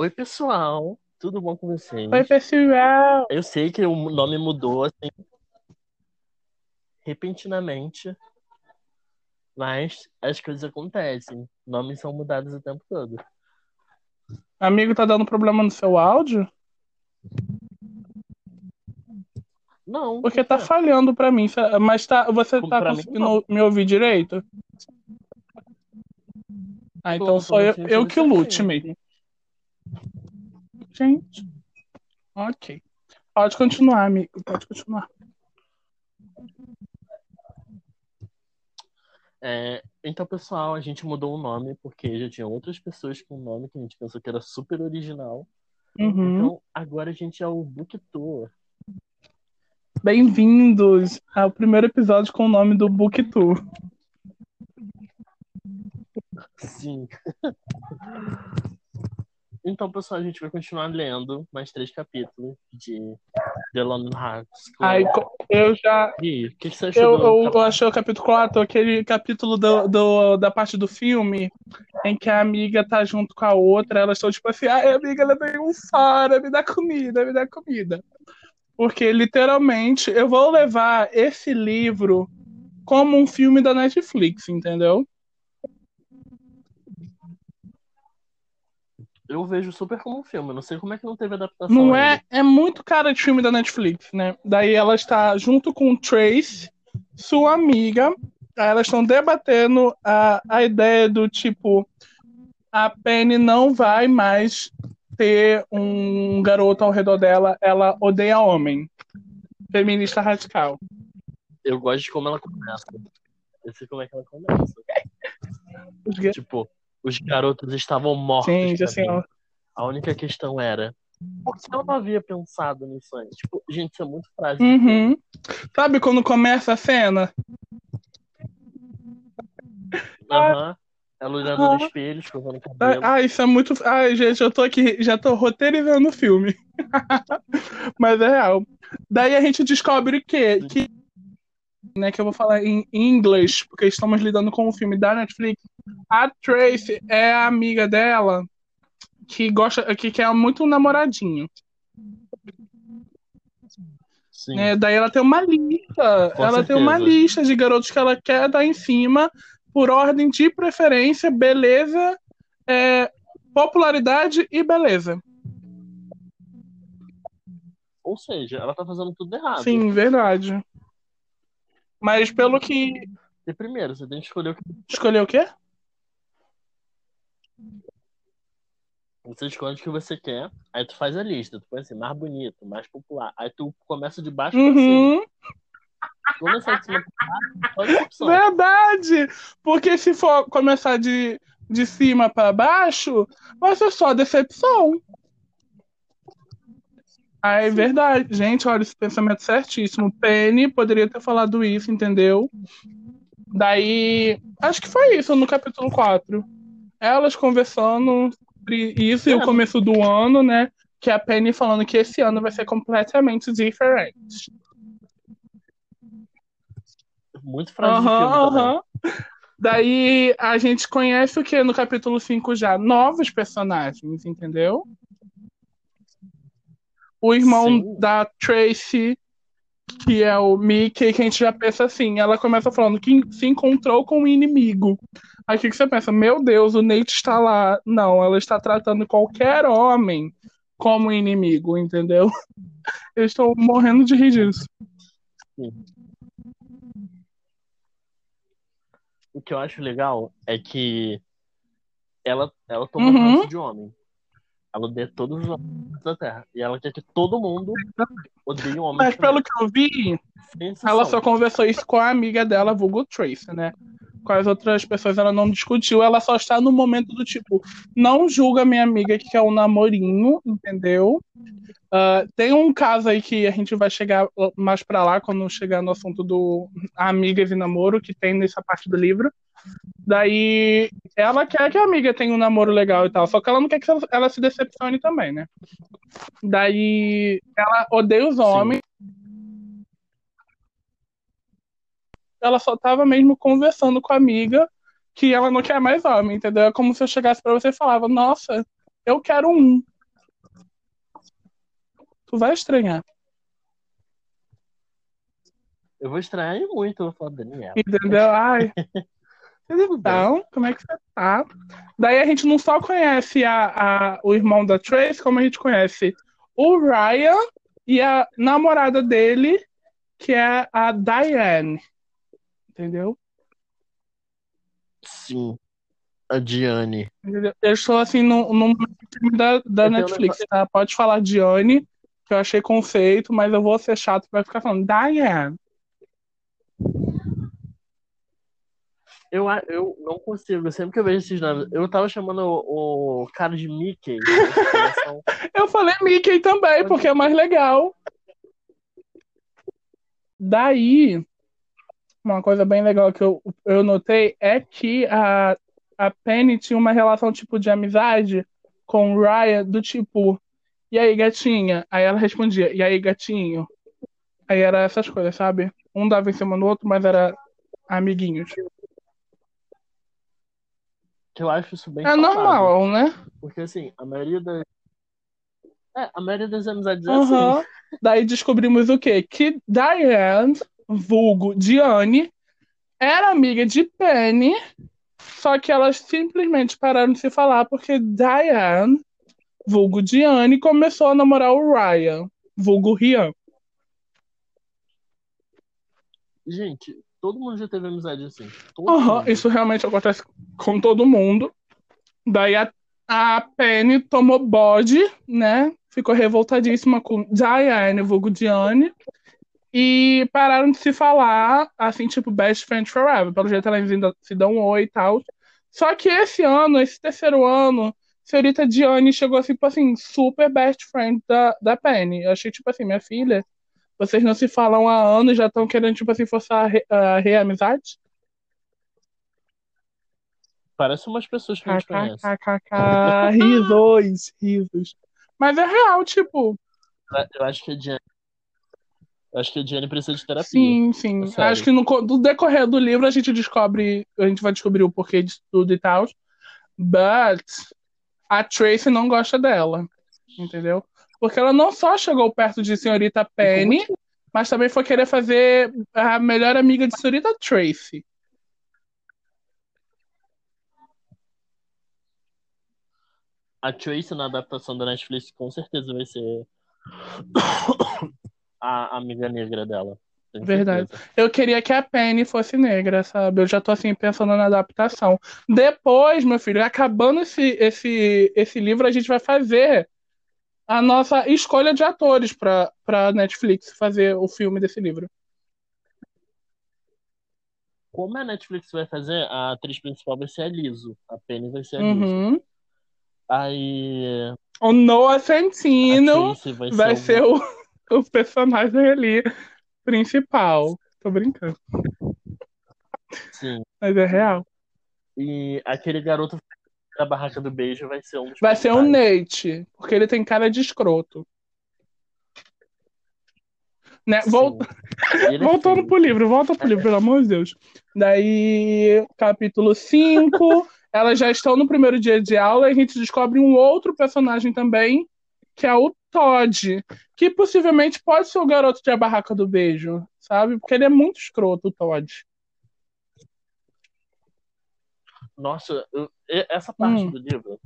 Oi, pessoal. Tudo bom com vocês? Oi, pessoal. Eu sei que o nome mudou assim repentinamente, mas as coisas acontecem. Nomes são mudados o tempo todo. Amigo, tá dando problema no seu áudio? Não. Porque por tá falhando pra mim. Mas tá, você tá pra mim, conseguindo não. me ouvir direito? Ah, então Tô, sou eu, eu que lute certinho. mesmo. Gente. Ok. Pode continuar, amigo. Pode continuar. É, então, pessoal, a gente mudou o nome porque já tinha outras pessoas com o nome que a gente pensou que era super original. Uhum. Então, agora a gente é o Book Tour. Bem-vindos ao primeiro episódio com o nome do Book Tour. Sim. Então, pessoal, a gente vai continuar lendo mais três capítulos de The London. Aí co- eu já. Gui, o que que você achou Eu, eu, eu achei o capítulo 4, aquele capítulo do, do- da parte do filme em que a amiga tá junto com a outra, elas estão tipo assim, ai amiga, ela tem um fora, me dá comida, me dá comida. Porque literalmente eu vou levar esse livro como um filme da Netflix, entendeu? Eu vejo super como um filme. Não sei como é que não teve adaptação Não ainda. é, é muito cara de filme da Netflix, né? Daí ela está junto com o Trace, sua amiga. Aí elas estão debatendo a, a ideia do tipo: a Penny não vai mais ter um garoto ao redor dela, ela odeia homem. Feminista radical. Eu gosto de como ela começa. Eu sei como é que ela começa. Tipo, os garotos estavam mortos. Gente, pra assim, ó. A única questão era. Por que eu não havia pensado nisso antes? Tipo, gente, isso é muito frágil. Uhum. Sabe quando começa a cena? Aham. Ela olhando Ah. no espelho, escovando o cabelo. Ah, isso é muito. Ai, gente, eu tô aqui, já tô roteirizando o filme. Mas é real. Daí a gente descobre que, que né, que eu vou falar em inglês, porque estamos lidando com um filme da Netflix. A Tracy é a amiga dela que gosta, que quer muito um namoradinho. Sim. né? Daí ela tem uma lista. Com ela tem uma certeza. lista de garotos que ela quer dar em cima por ordem de preferência, beleza, é, popularidade e beleza. Ou seja, ela tá fazendo tudo errado. Sim, verdade. Mas pelo que. E primeiro, você tem que escolher o que Escolheu o quê? Você escolhe o que você quer, aí tu faz a lista, tu põe assim, mais bonito, mais popular. Aí tu começa de baixo pra cima. Uhum, Começar de cima pra baixo, verdade! Porque se for começar de, de cima pra baixo, vai ser só decepção. Ah, é verdade. Gente, olha, esse pensamento certíssimo. Penny poderia ter falado isso, entendeu? Daí, acho que foi isso no capítulo 4. Elas conversando sobre isso e o É. começo do ano, né? Que a Penny falando que esse ano vai ser completamente diferente. Muito filme também. aham. Daí a gente conhece o que no capítulo 5 já? Novos personagens, entendeu? O irmão Sim. da Tracy, que é o Mickey, que a gente já pensa assim, ela começa falando que se encontrou com um inimigo. Aí o que, que você pensa? Meu Deus, o Nate está lá. Não, ela está tratando qualquer homem como inimigo, entendeu? Eu estou morrendo de rir disso. O que eu acho legal é que ela, ela toma Uhum. de homem. Ela odeia todos os homens da Terra. E ela quer que todo mundo odeie o homem. Mas pelo que eu vi. Ela só conversou isso com a amiga dela, vulgo Tracy, né? Com as outras pessoas ela não discutiu, ela só está no momento do tipo, não julga minha amiga que quer um namorinho, entendeu? Ah, tem um caso aí que a gente vai chegar mais pra lá quando chegar no assunto do amigas e namoro, que tem nessa parte do livro. Daí ela quer que a amiga tenha um namoro legal e tal, só que ela não quer que ela se decepcione também, né? Daí ela odeia os Sim. homens. ela só tava mesmo conversando com a amiga que ela não quer mais homem, entendeu? É como se eu chegasse pra você e falava, nossa, eu quero um. Tu vai estranhar. Eu vou estranhar muito, vou falar, Daniela. Entendeu? Ai. Então, como é que você tá? Daí a gente não só conhece a, a, o irmão da Trace, como a gente conhece o Ryan e a namorada dele, que é a Diane. Entendeu? Sim. A Diane. Entendeu? Eu estou assim no, no filme da, da Netflix, tá? Pode falar Diane, que eu achei conceito, mas eu vou ser chato vai ficar falando Diane. Eu, eu não consigo, sempre que eu vejo esses nomes. Eu tava chamando o, o cara de Mickey. seleção. Eu falei Mickey também, porque é mais legal. Daí, uma coisa bem legal que eu, eu notei é que a, a Penny tinha uma relação tipo de amizade com o Ryan, do tipo, e aí, gatinha? Aí ela respondia, e aí, gatinho? Aí era essas coisas, sabe? Um dava em cima do outro, mas era amiguinhos. Que eu acho isso bem É saudável. normal, né? Porque assim, a maioria das. É, a maioria das amizades é Aham. assim. Daí descobrimos o quê? Que Diane, vulgo Diane, era amiga de Penny, só que elas simplesmente pararam de se falar porque Diane, vulgo Diane, começou a namorar o Ryan, vulgo Rian. Gente, todo mundo já teve amizade assim. Mundo. isso realmente acontece com todo mundo. Daí a, a Penny tomou bode, né? Ficou revoltadíssima com Diane, vulgo Diane. E pararam de se falar, assim, tipo, best friend forever. Pelo jeito elas ainda se dão um oi e tal. Só que esse ano, esse terceiro ano, senhorita Diane chegou, tipo assim, super best friend da, da Penny. Eu achei, tipo assim, minha filha, vocês não se falam há anos e já estão querendo, tipo assim, forçar a, re, a reamizade? Parece umas pessoas que a gente conhece. Risos, risos. Mas é real, tipo, Eu acho que a Diane. Eu acho que a Diane precisa de terapia. sim, sim. É. Acho que no, no decorrer do livro a gente descobre, a gente vai descobrir o porquê disso tudo e tal. But a Tracy não gosta dela, entendeu? Porque ela não só chegou perto de senhorita Penny, mas também foi querer fazer a melhor amiga de senhorita Tracy. A Tracy na adaptação da Netflix com certeza vai ser a amiga negra dela. Verdade. Eu queria que a Penny fosse negra, sabe? Eu já tô assim pensando na adaptação. Depois, meu filho, acabando esse, esse, esse livro, a gente vai fazer a nossa escolha de atores pra, pra Netflix fazer o filme desse livro. Como a Netflix vai fazer, a atriz principal vai ser a Liso. A Penny vai ser a Liso. Uhum. Aí O Noah a Centino vai, vai ser, ser o, o personagem ali principal. Tô brincando, o... Sim. mas é real. E aquele garoto da barraca do beijo vai ser um dos Vai ser o principais. Nate, porque ele tem cara de escroto. Né? Sim. Vol- ele é Voltando pro livro, volta pro livro, pelo amor de Deus. Daí, capítulo 5, elas já estão no primeiro dia de aula e a gente descobre um outro personagem também, que é o Todd, que possivelmente pode ser o garoto de A Barraca do Beijo, sabe? Porque ele é muito escroto, o Todd. Nossa, eu- essa parte Hum. do livro,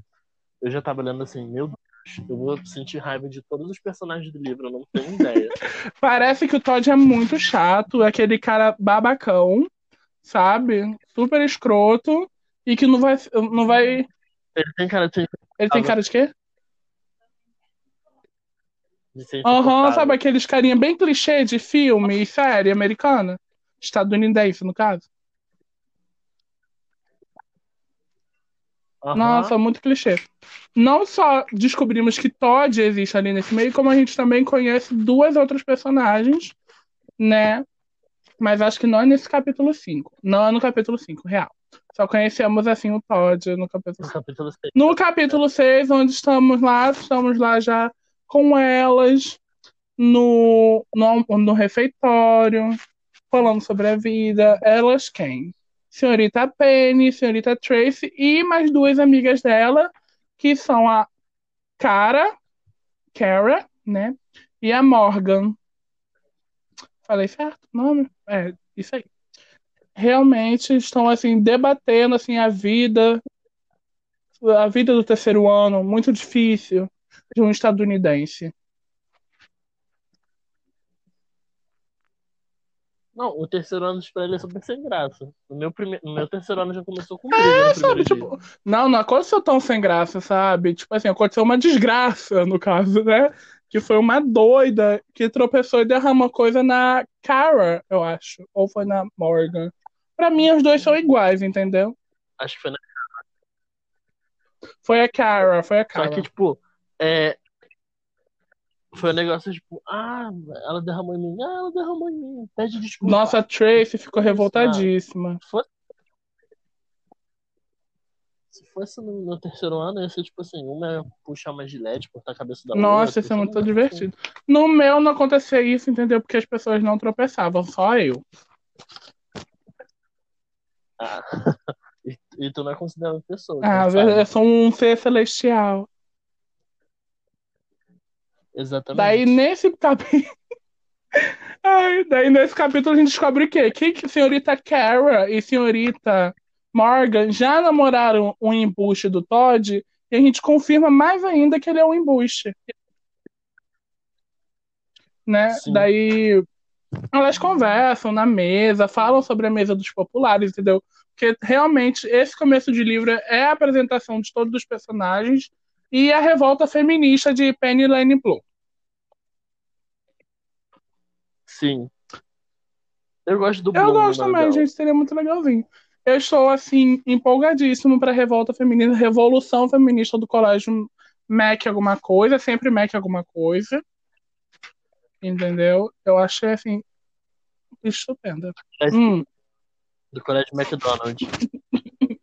eu já tava lendo assim, meu Deus, eu vou sentir raiva de todos os personagens do livro, eu não tenho ideia. Parece que o Todd é muito chato, é aquele cara babacão, sabe? Super escroto e que não vai, não vai. Ele tem cara de, Ele tem cara de quê? Aham, insuportável. sabe aqueles carinha bem clichê de filme e série americana? Estadunidense, no caso. Aham. Nossa, muito clichê. Não só descobrimos que Todd existe ali nesse meio, como a gente também conhece duas outras personagens, né? Mas acho que não é nesse capítulo 5. Não é no capítulo 5, real. Só conhecemos assim o Todd no capítulo No capítulo 6. No capítulo 6, onde estamos lá, estamos lá já com elas no, no, no refeitório, falando sobre a vida. Elas quem? Senhorita Penny, Senhorita Tracy e mais duas amigas dela, que são a Cara, Cara, né? e a Morgan. Falei certo o nome? É, isso aí. Realmente estão assim debatendo assim a vida a vida do terceiro ano, muito difícil de um estadunidense. Não, o terceiro ano de ele é super sem graça. No meu, prime... no meu terceiro ano já começou com briga é, sabe, tipo, Não, não aconteceu tão sem graça, sabe? Tipo assim, aconteceu uma desgraça, no caso, né? Que foi uma doida que tropeçou e derramou coisa na Cara, eu acho. Ou foi na Morgan. Pra mim, os dois são iguais, entendeu? Acho que foi na Foi a Cara, foi a Cara. Só que, tipo, é, foi um negócio tipo, ah, ela derramou em mim, ah, ela derramou em mim, pede desculpa. Nossa, a Tracy ficou revoltadíssima. Se fosse no, no, terceiro ano, ia ser tipo assim, uma ia puxar uma gilete, cortar a cabeça da Nossa, isso é muito divertido. Assim. No meu não acontecia isso, entendeu? Porque as pessoas não tropeçavam, só eu. Ah. e, e tu não é considerado pessoa. Ah, eu sou um ser celestial. Exatamente. Daí nesse capítulo. daí nesse capítulo a gente descobre o quê? Que, que senhorita Kara e senhorita Morgan já namoraram um embuste do Todd e a gente confirma mais ainda que ele é um embuste. Né? Daí elas conversam na mesa, falam sobre a mesa dos populares, entendeu? Porque realmente esse começo de livro é a apresentação de todos os personagens e a revolta feminista de Penny Lane Blue. Sim. Eu gosto do Bloom. Eu gosto também, legal. gente. Seria muito legalzinho. Eu estou, assim, empolgadíssimo para a revolta feminina, revolução feminista do colégio Mac alguma coisa, sempre Mac alguma coisa. Entendeu? Eu achei, assim, estupenda. É, hum. Do colégio McDonald's.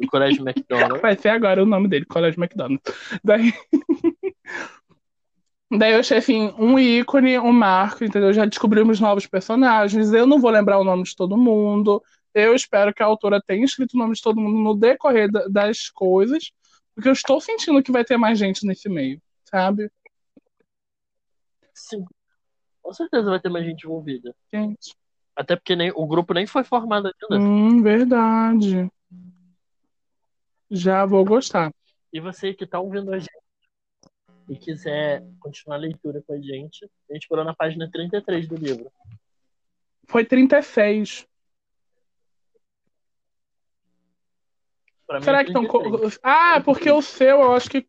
Colégio McDonald's. Vai ser agora o nome dele, Colégio McDonald's. Daí. Daí eu achei assim, um ícone, um marco, entendeu? Já descobrimos novos personagens. Eu não vou lembrar o nome de todo mundo. Eu espero que a autora tenha escrito o nome de todo mundo no decorrer das coisas, porque eu estou sentindo que vai ter mais gente nesse meio, sabe? Sim. Com certeza vai ter mais gente envolvida. Gente. Até porque nem, o grupo nem foi formado ainda. Hum, verdade. Já vou gostar. E você que está ouvindo a gente e quiser continuar a leitura com a gente, a gente parou na página 33 do livro. Foi 36. Será é que estão. Ah, porque o seu, eu acho que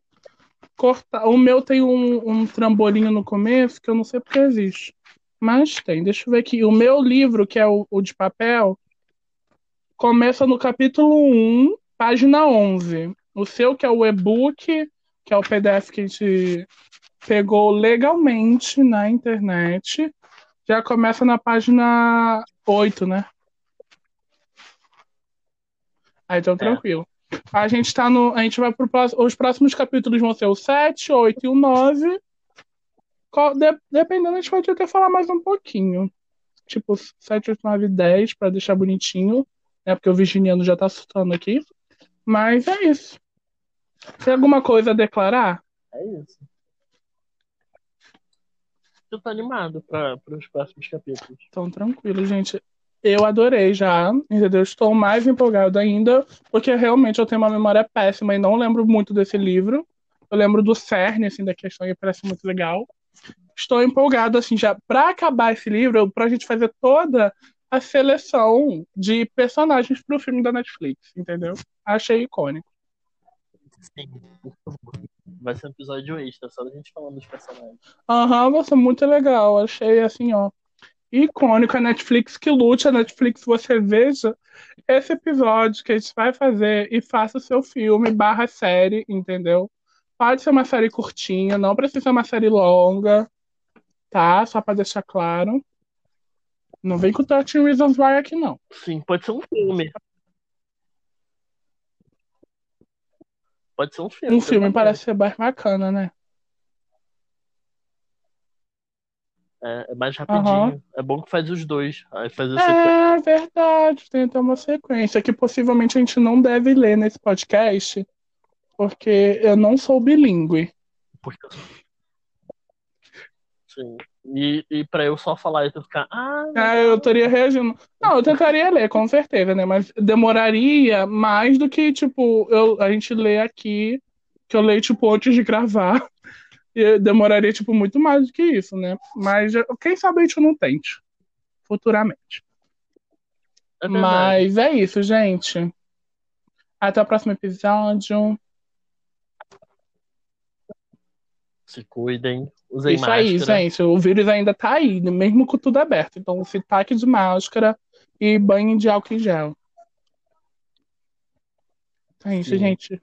corta. O meu tem um, um trambolinho no começo que eu não sei porque existe. Mas tem. Deixa eu ver aqui. O meu livro, que é o, o de papel, começa no capítulo 1, página 11. O seu, que é o e-book, que é o PDF que a gente pegou legalmente na internet, já começa na página 8, né? Aí então é. tranquilo. A gente tá no. A gente vai pro próximo. Os próximos capítulos vão ser o 7, 8 e o 9. De, dependendo, a gente pode até falar mais um pouquinho. Tipo, 7, 8, 9 10, pra deixar bonitinho. Né? Porque o virginiano já tá assustando aqui. Mas é isso. Tem alguma coisa a declarar? É isso. Eu tô animado para os próximos capítulos. Então, tranquilo, gente. Eu adorei já, entendeu? Estou mais empolgado ainda, porque realmente eu tenho uma memória péssima e não lembro muito desse livro. Eu lembro do cerne, assim, da questão e parece muito legal. Estou empolgado, assim, já para acabar esse livro, para a gente fazer toda a seleção de personagens para o filme da Netflix, entendeu? Achei icônico. Sim, por favor. Vai ser um episódio extra, só da gente falando dos personagens. Aham, uhum, ser muito legal. Achei assim, ó. Icônico a Netflix que lute, a Netflix você veja esse episódio que a gente vai fazer e faça o seu filme barra série, entendeu? Pode ser uma série curtinha, não precisa ser uma série longa, tá? Só pra deixar claro. Não vem com o 13 Reasons Why aqui, não. Sim, pode ser um filme. Pode ser um filme. Um filme parece ser mais bacana, né? É, é mais rapidinho. Uhum. É bom que faz os dois. Aí faz é verdade, tem até uma sequência que possivelmente a gente não deve ler nesse podcast, porque eu não sou bilíngue. Porque... Sim. E, e pra eu só falar e tu ficar. Ah, Ah, eu estaria reagindo. Não, eu tentaria ler, com certeza, né? Mas demoraria mais do que, tipo, eu, a gente lê aqui, que eu leio, tipo, antes de gravar. E demoraria, tipo, muito mais do que isso, né? Mas quem sabe a gente não tente. Futuramente. é. Mas é isso, gente. Até o próximo episódio. Se cuidem. Usem Isso aí, máscara. gente. O vírus ainda tá aí, mesmo com tudo aberto. Então, se taque de máscara e banho de álcool em gel. É isso, Sim. gente.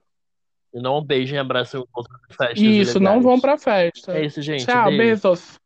E não beijem e abracem o outro em festas Isso, não ilegais. vão pra festa. É isso, gente. Tchau, beijo. beijos.